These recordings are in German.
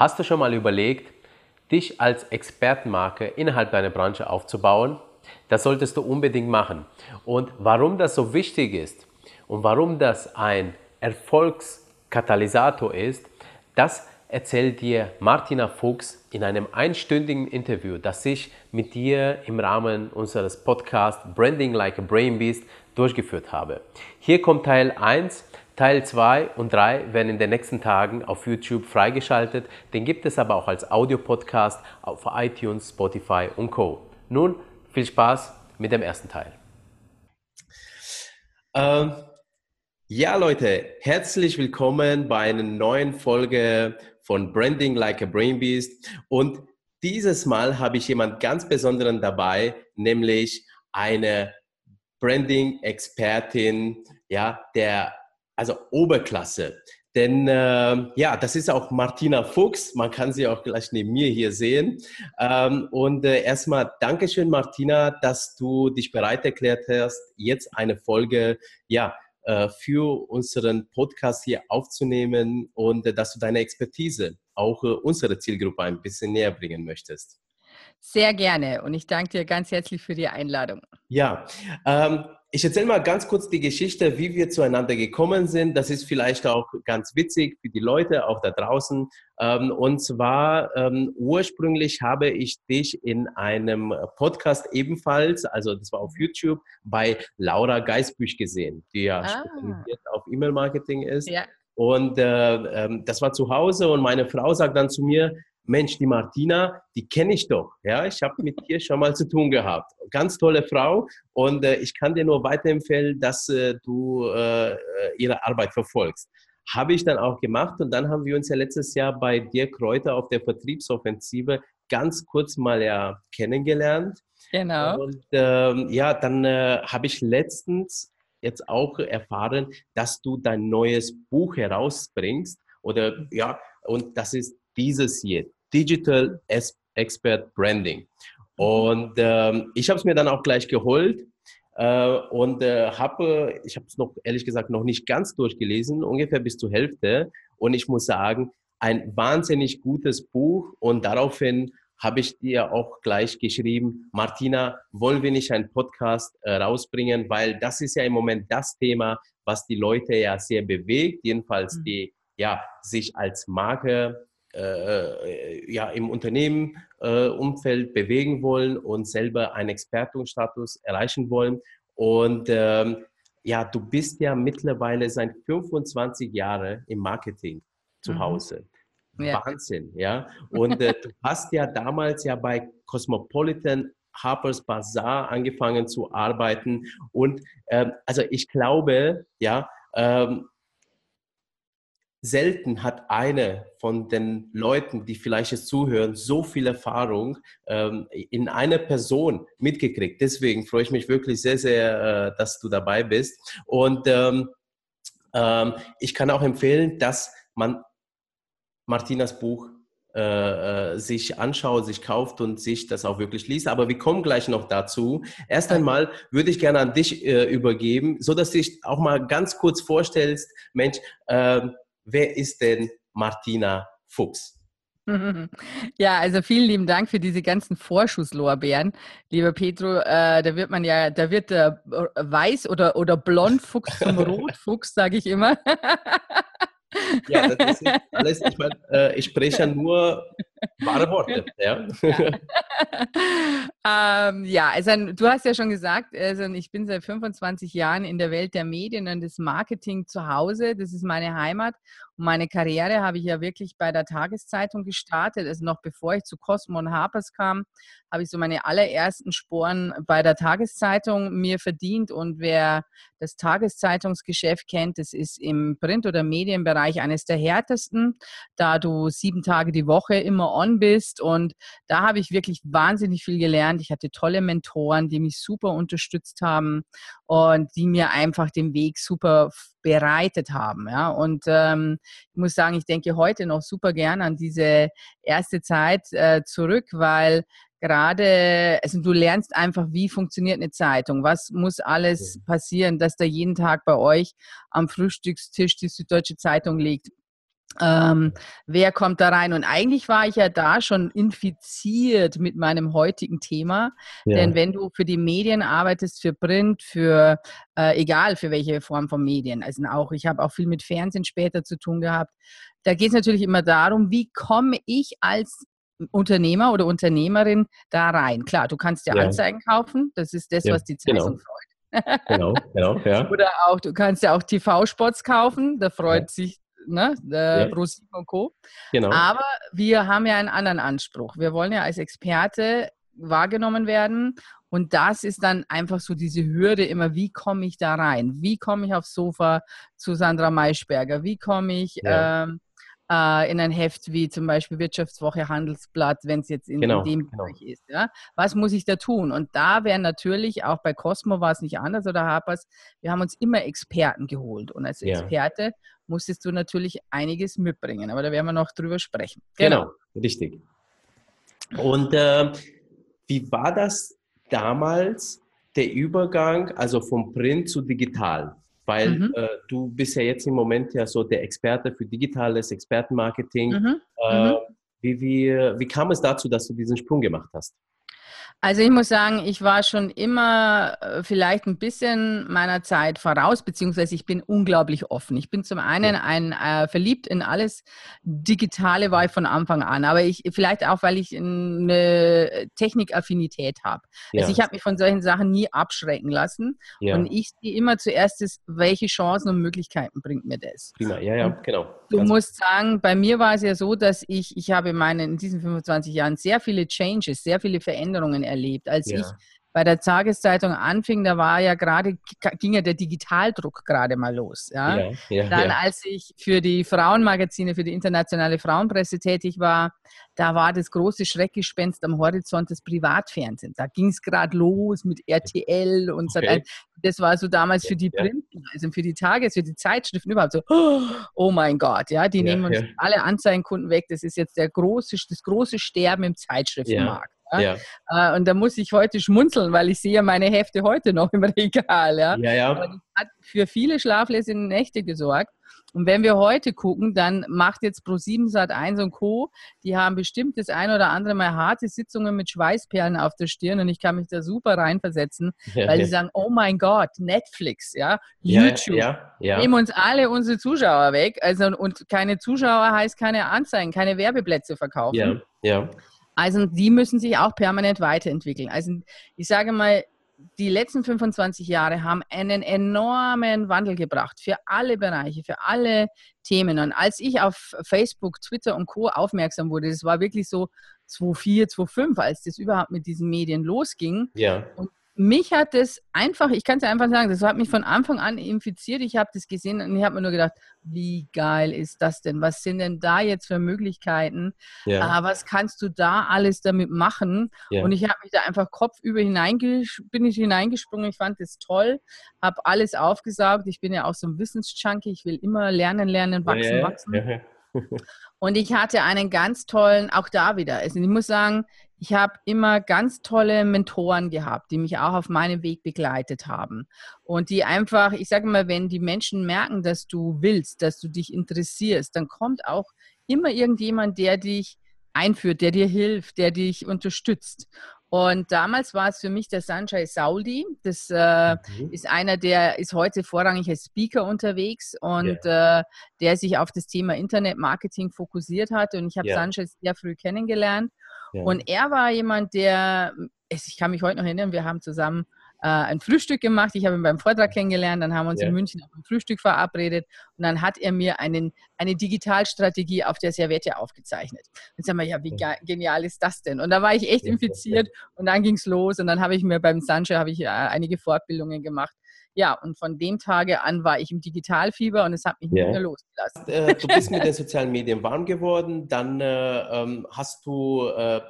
Hast du schon mal überlegt, dich als Expertenmarke innerhalb deiner Branche aufzubauen? Das solltest du unbedingt machen. Und warum das so wichtig ist und warum das ein Erfolgskatalysator ist, das erzählt dir Martina Fuchs in einem einstündigen Interview, das ich mit dir im Rahmen unseres Podcasts Branding Like a Brain Beast durchgeführt habe. Hier kommt Teil 1 Teil 2 und 3 werden in den nächsten Tagen auf YouTube freigeschaltet. Den gibt es aber auch als Audiopodcast auf iTunes, Spotify und Co. Nun viel Spaß mit dem ersten Teil. Ähm, ja, Leute, herzlich willkommen bei einer neuen Folge von Branding Like a Brain Beast. Und dieses Mal habe ich jemand ganz Besonderen dabei, nämlich eine Branding-Expertin, ja, der also Oberklasse. Denn äh, ja, das ist auch Martina Fuchs. Man kann sie auch gleich neben mir hier sehen. Ähm, und äh, erstmal Dankeschön, Martina, dass du dich bereit erklärt hast, jetzt eine Folge ja, äh, für unseren Podcast hier aufzunehmen und äh, dass du deine Expertise auch äh, unsere Zielgruppe ein bisschen näher bringen möchtest. Sehr gerne und ich danke dir ganz herzlich für die Einladung. Ja, ähm, ich erzähle mal ganz kurz die Geschichte, wie wir zueinander gekommen sind. Das ist vielleicht auch ganz witzig für die Leute auch da draußen. Ähm, und zwar ähm, ursprünglich habe ich dich in einem Podcast ebenfalls, also das war auf YouTube, bei Laura Geisbüch gesehen, die ja ah. spezialisiert auf E-Mail-Marketing ist. Ja. Und äh, ähm, das war zu Hause und meine Frau sagt dann zu mir, Mensch, die Martina, die kenne ich doch. Ja, ich habe mit ihr schon mal zu tun gehabt. Ganz tolle Frau und äh, ich kann dir nur weiterempfehlen, dass äh, du äh, ihre Arbeit verfolgst. Habe ich dann auch gemacht und dann haben wir uns ja letztes Jahr bei dir Kräuter auf der Vertriebsoffensive ganz kurz mal ja kennengelernt. Genau. Und ähm, ja, dann äh, habe ich letztens jetzt auch erfahren, dass du dein neues Buch herausbringst oder ja, und das ist dieses hier, Digital Expert Branding. Und ähm, ich habe es mir dann auch gleich geholt äh, und äh, habe, ich habe es noch ehrlich gesagt noch nicht ganz durchgelesen, ungefähr bis zur Hälfte. Und ich muss sagen, ein wahnsinnig gutes Buch und daraufhin habe ich dir auch gleich geschrieben, Martina, wollen wir nicht einen Podcast äh, rausbringen, weil das ist ja im Moment das Thema, was die Leute ja sehr bewegt, jedenfalls mhm. die ja sich als Marke äh, äh, ja, im Unternehmenumfeld äh, bewegen wollen und selber einen Expertenstatus erreichen wollen. Und ähm, ja, du bist ja mittlerweile seit 25 Jahren im Marketing zu mhm. Hause. Ja. Wahnsinn, ja. Und äh, du hast ja damals ja bei Cosmopolitan Harper's Bazaar angefangen zu arbeiten. Und ähm, also ich glaube, ja, ähm, selten hat eine von den Leuten, die vielleicht jetzt zuhören, so viel Erfahrung ähm, in einer Person mitgekriegt. Deswegen freue ich mich wirklich sehr, sehr, äh, dass du dabei bist. Und ähm, ähm, ich kann auch empfehlen, dass man Martinas Buch äh, äh, sich anschaut, sich kauft und sich das auch wirklich liest. Aber wir kommen gleich noch dazu. Erst einmal würde ich gerne an dich äh, übergeben, so dass du dich auch mal ganz kurz vorstellst, Mensch, äh, wer ist denn Martina Fuchs? Ja, also vielen lieben Dank für diese ganzen Vorschusslorbeeren, lieber Petro. Äh, da wird man ja, da wird der Weiß- oder, oder Blondfuchs zum Rotfuchs, sage ich immer. Ja, das ist alles, ich meine, äh, ich spreche ja nur wahre Worte. Ja. Ja. ähm, ja, also du hast ja schon gesagt, also ich bin seit 25 Jahren in der Welt der Medien und des Marketing zu Hause. Das ist meine Heimat. Meine Karriere habe ich ja wirklich bei der Tageszeitung gestartet. Also noch bevor ich zu Cosmo und Harpers kam, habe ich so meine allerersten Sporen bei der Tageszeitung mir verdient. Und wer das Tageszeitungsgeschäft kennt, das ist im Print- oder Medienbereich eines der härtesten, da du sieben Tage die Woche immer on bist. Und da habe ich wirklich wahnsinnig viel gelernt. Ich hatte tolle Mentoren, die mich super unterstützt haben und die mir einfach den Weg super bereitet haben. Ja? Und ähm, ich muss sagen, ich denke heute noch super gern an diese erste Zeit äh, zurück, weil gerade, also du lernst einfach, wie funktioniert eine Zeitung, was muss alles passieren, dass da jeden Tag bei euch am Frühstückstisch die Süddeutsche Zeitung liegt. Ähm, wer kommt da rein? Und eigentlich war ich ja da schon infiziert mit meinem heutigen Thema. Ja. Denn wenn du für die Medien arbeitest, für Print, für äh, egal für welche Form von Medien, also auch, ich habe auch viel mit Fernsehen später zu tun gehabt, da geht es natürlich immer darum, wie komme ich als Unternehmer oder Unternehmerin da rein. Klar, du kannst ja, ja. Anzeigen kaufen, das ist das, ja, was die Zeitung genau. freut. genau, genau, ja. Oder auch, du kannst ja auch TV-Spots kaufen, da freut ja. sich ne, äh, ja. Und Co. Genau. Aber wir haben ja einen anderen Anspruch. Wir wollen ja als Experte wahrgenommen werden und das ist dann einfach so diese Hürde immer, wie komme ich da rein? Wie komme ich aufs Sofa zu Sandra Maischberger? Wie komme ich ja. ähm, äh, in ein Heft wie zum Beispiel Wirtschaftswoche, Handelsblatt, wenn es jetzt in, genau, dem genau. Bereich ist. Ja? Was muss ich da tun? Und da wären natürlich, auch bei Cosmo war es nicht anders oder Harpers, wir haben uns immer Experten geholt. Und als Experte musstest du natürlich einiges mitbringen. Aber da werden wir noch drüber sprechen. Genau, genau richtig. Und äh, wie war das damals, der Übergang, also vom Print zu digital? Weil mhm. äh, du bist ja jetzt im Moment ja so der Experte für digitales Expertenmarketing. Mhm. Äh, mhm. wie, wie, wie kam es dazu, dass du diesen Sprung gemacht hast? Also ich muss sagen, ich war schon immer äh, vielleicht ein bisschen meiner Zeit voraus, beziehungsweise ich bin unglaublich offen. Ich bin zum einen ein äh, verliebt in alles Digitale war ich von Anfang an, aber ich vielleicht auch, weil ich eine Technikaffinität habe. Ja. Also ich habe mich von solchen Sachen nie abschrecken lassen ja. und ich sehe immer zuerst, welche Chancen und Möglichkeiten bringt mir das. Prima, ja, ja, genau. Du Ganz musst sagen, bei mir war es ja so, dass ich, ich habe in, meinen, in diesen 25 Jahren sehr viele Changes, sehr viele Veränderungen erlebt. Als ja. ich bei der Tageszeitung anfing, da war ja gerade, ging ja der Digitaldruck gerade mal los. Ja? ja, ja Dann, ja. als ich für die Frauenmagazine, für die internationale Frauenpresse tätig war, da war das große Schreckgespenst am Horizont des Privatfernsehens. Da ging es gerade los mit RTL und okay. das war so damals für die Print, also für die Tages-, für die Zeitschriften überhaupt so, oh mein Gott, ja, die nehmen uns alle Anzeigenkunden weg. Das ist jetzt der große, das große Sterben im Zeitschriftenmarkt. Ja. ja. Äh, und da muss ich heute schmunzeln, weil ich sehe meine Hefte heute noch im Regal. Ja, ja. ja. Aber das hat für viele schlaflose Nächte gesorgt. Und wenn wir heute gucken, dann macht jetzt Pro7 Sat 1 und Co. Die haben bestimmt das ein oder andere Mal harte Sitzungen mit Schweißperlen auf der Stirn und ich kann mich da super reinversetzen, ja, weil ja. die sagen, oh mein Gott, Netflix, ja, YouTube, ja, nehmen uns alle unsere Zuschauer weg. Also und keine Zuschauer heißt keine Anzeigen, keine Werbeplätze verkaufen. Ja, ja. Also die müssen sich auch permanent weiterentwickeln. Also ich sage mal, die letzten 25 Jahre haben einen enormen Wandel gebracht für alle Bereiche, für alle Themen. Und als ich auf Facebook, Twitter und Co. aufmerksam wurde, das war wirklich so 2004, 2005, als das überhaupt mit diesen Medien losging. Ja. Und mich hat das einfach, ich kann es einfach sagen, das hat mich von Anfang an infiziert. Ich habe das gesehen und ich habe mir nur gedacht, wie geil ist das denn? Was sind denn da jetzt für Möglichkeiten? Ja. Was kannst du da alles damit machen? Ja. Und ich habe mich da einfach kopfüber hineinges bin ich hineingesprungen. Ich fand das toll, habe alles aufgesaugt. Ich bin ja auch so ein Wissensjunkie. Ich will immer lernen, lernen, wachsen, ja, wachsen. Und ich hatte einen ganz tollen, auch da wieder. Also ich muss sagen, ich habe immer ganz tolle Mentoren gehabt, die mich auch auf meinem Weg begleitet haben. Und die einfach, ich sage mal, wenn die Menschen merken, dass du willst, dass du dich interessierst, dann kommt auch immer irgendjemand, der dich einführt, der dir hilft, der dich unterstützt. Und damals war es für mich der Sanjay Saudi. Das äh, mhm. ist einer, der ist heute vorrangig als Speaker unterwegs und yeah. äh, der sich auf das Thema Internetmarketing fokussiert hat. Und ich habe yeah. Sanjay sehr früh kennengelernt. Ja. Und er war jemand, der, ich kann mich heute noch erinnern, wir haben zusammen äh, ein Frühstück gemacht. Ich habe ihn beim Vortrag kennengelernt, dann haben wir uns ja. in München auf ein Frühstück verabredet und dann hat er mir einen, eine Digitalstrategie auf der Serviette aufgezeichnet. Dann sagen wir, ja, wie genial ist das denn? Und da war ich echt infiziert und dann ging es los und dann habe ich mir beim Sanche habe ich äh, einige Fortbildungen gemacht. Ja, und von dem Tage an war ich im Digitalfieber und es hat mich yeah. nicht mehr losgelassen. Äh, du bist mit den sozialen Medien warm geworden, dann äh, ähm, hast du äh,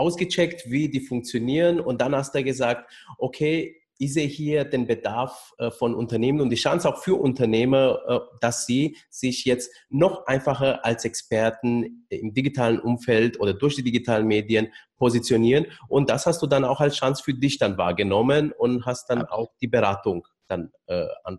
ausgecheckt, wie die funktionieren und dann hast du gesagt, okay, ich sehe hier den Bedarf äh, von Unternehmen und die Chance auch für Unternehmer, äh, dass sie sich jetzt noch einfacher als Experten im digitalen Umfeld oder durch die digitalen Medien positionieren. Und das hast du dann auch als Chance für dich dann wahrgenommen und hast dann auch die Beratung dann äh, an,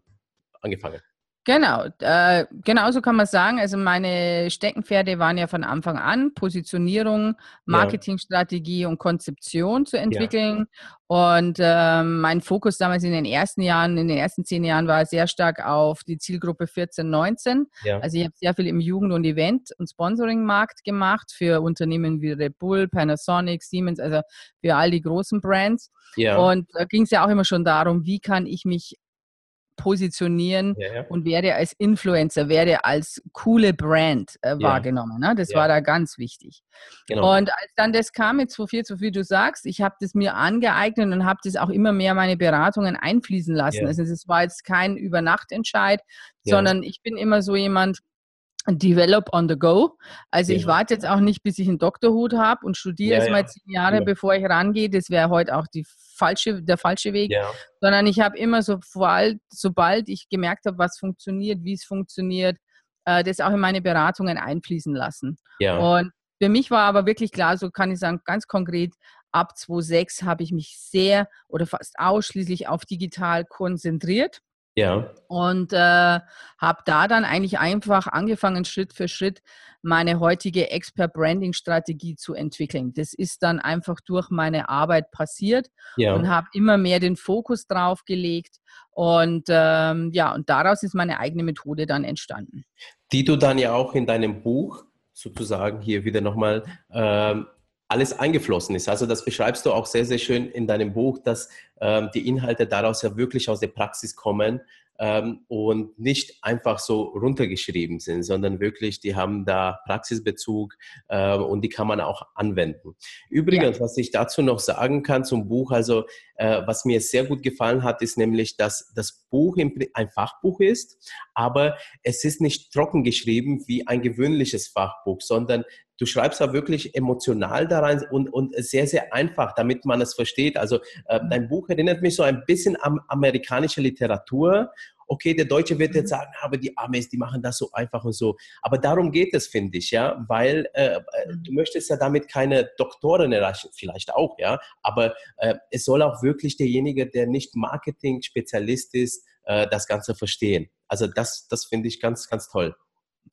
angefangen. Genau, äh, genau so kann man sagen. Also meine Steckenpferde waren ja von Anfang an Positionierung, Marketingstrategie ja. und Konzeption zu entwickeln. Ja. Und äh, mein Fokus damals in den ersten Jahren, in den ersten zehn Jahren war sehr stark auf die Zielgruppe 14, 19. Ja. Also ich habe sehr viel im Jugend- und Event- und Sponsoring-Markt gemacht für Unternehmen wie Red Bull, Panasonic, Siemens, also für all die großen Brands. Und da ging es ja auch immer schon darum, wie kann ich mich positionieren ja, ja. und werde als Influencer, werde als coole Brand äh, wahrgenommen. Ne? Das war da ganz wichtig. Genau. Und als dann das kam mit 2.4, so wie du sagst, ich habe das mir angeeignet und habe das auch immer mehr meine Beratungen einfließen lassen. Also es war jetzt kein Übernachtentscheid, sondern ich bin immer so jemand, Develop on the go. Also ja. ich warte jetzt auch nicht, bis ich einen Doktorhut habe und studiere ja, erstmal ja. zehn Jahre, ja. bevor ich rangehe. Das wäre heute auch die falsche, der falsche Weg. Sondern ich habe immer so, sobald ich gemerkt habe, was funktioniert, wie es funktioniert, äh, das auch in meine Beratungen einfließen lassen. Und für mich war aber wirklich klar, so kann ich sagen, ganz konkret, ab 2006 habe ich mich sehr oder fast ausschließlich auf digital konzentriert. Ja. Und äh, habe da dann eigentlich einfach angefangen, Schritt für Schritt meine heutige Expert Branding Strategie zu entwickeln. Das ist dann einfach durch meine Arbeit passiert ja. und habe immer mehr den Fokus drauf gelegt. Und ähm, ja, und daraus ist meine eigene Methode dann entstanden. Die du dann ja auch in deinem Buch sozusagen hier wieder nochmal ähm, alles eingeflossen ist. Also das beschreibst du auch sehr, sehr schön in deinem Buch, dass ähm, die Inhalte daraus ja wirklich aus der Praxis kommen ähm, und nicht einfach so runtergeschrieben sind, sondern wirklich, die haben da Praxisbezug äh, und die kann man auch anwenden. Übrigens, ja. was ich dazu noch sagen kann zum Buch, also äh, was mir sehr gut gefallen hat, ist nämlich, dass das Buch ein Fachbuch ist, aber es ist nicht trocken geschrieben wie ein gewöhnliches Fachbuch, sondern du schreibst da wirklich emotional da rein und, und sehr, sehr einfach, damit man es versteht. Also äh, dein Buch erinnert mich so ein bisschen an amerikanische Literatur okay, der Deutsche wird jetzt mhm. sagen, aber die Amis, die machen das so einfach und so. Aber darum geht es, finde ich, ja, weil äh, äh mhm. du möchtest ja damit keine Doktoren erreichen, vielleicht auch, ja, aber äh, es soll auch wirklich derjenige, der nicht Marketing-Spezialist ist, äh, das Ganze verstehen. Also das, das finde ich ganz, ganz toll.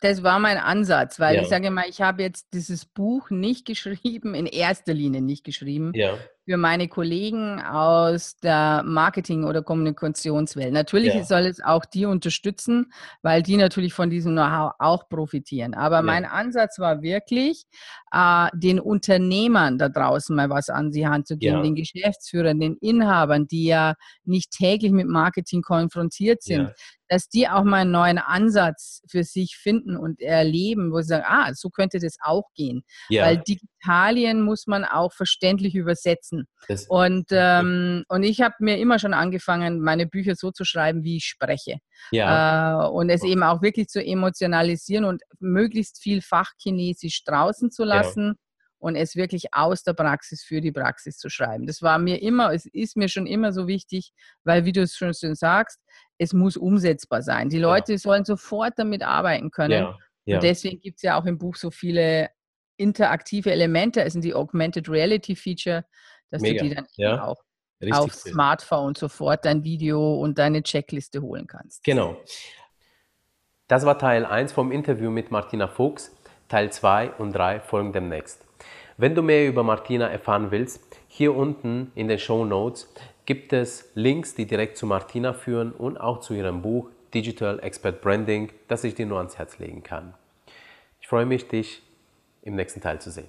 Das war mein Ansatz, weil ja. ich sage mal, ich habe jetzt dieses Buch nicht geschrieben, in erster Linie nicht geschrieben, ja für meine Kollegen aus der Marketing- oder Kommunikationswelt. Natürlich ja. soll es auch die unterstützen, weil die natürlich von diesem Know-how auch profitieren. Aber ja. mein Ansatz war wirklich, äh, den Unternehmern da draußen mal was an die Hand zu geben, ja. den Geschäftsführern, den Inhabern, die ja nicht täglich mit Marketing konfrontiert sind, dass die auch mal einen neuen Ansatz für sich finden und erleben, wo sie sagen, ah, so könnte das auch gehen. Weil Digitalien muss man auch verständlich übersetzen lesen. Das und, ähm, und ich habe mir immer schon angefangen, meine Bücher so zu schreiben, wie ich spreche. Ja. Äh, und es eben auch wirklich zu emotionalisieren und möglichst viel Fachchinesisch draußen zu lassen. Ja. Und es wirklich aus der Praxis für die Praxis zu schreiben. Das war mir immer, es ist mir schon immer so wichtig, weil, wie du es schon sagst, es muss umsetzbar sein. Die Leute ja. sollen sofort damit arbeiten können. Ja. Ja. Und deswegen gibt es ja auch im Buch so viele interaktive Elemente, also die Augmented Reality Feature, dass Mega. du die dann ja. auch Richtig auf cool. Smartphone sofort dein Video und deine Checkliste holen kannst. Genau. Das war Teil 1 vom Interview mit Martina Fuchs. Teil 2 und 3 folgen demnächst. Wenn du mehr über Martina erfahren willst, hier unten in den Show Notes gibt es Links, die direkt zu Martina führen und auch zu ihrem Buch Digital Expert Branding, das ich dir nur ans Herz legen kann. Ich freue mich, dich im nächsten Teil zu sehen.